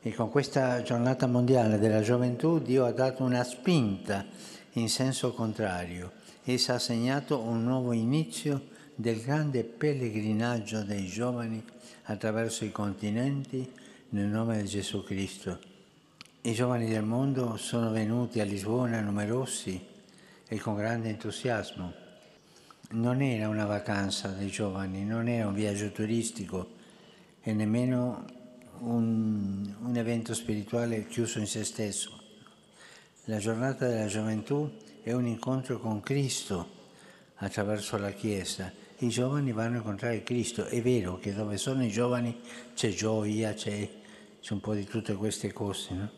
E con questa giornata mondiale della gioventù Dio ha dato una spinta in senso contrario. Essa ha segnato un nuovo inizio del grande pellegrinaggio dei giovani attraverso i continenti nel nome di Gesù Cristo. I giovani del mondo sono venuti a Lisbona numerosi e con grande entusiasmo. Non era una vacanza dei giovani, non era un viaggio turistico e nemmeno un, evento spirituale chiuso in se stesso. La giornata della gioventù è un incontro con Cristo attraverso la Chiesa. I giovani vanno a incontrare Cristo. È vero che dove sono i giovani c'è gioia, c'è, c'è un po' di tutte queste cose, no?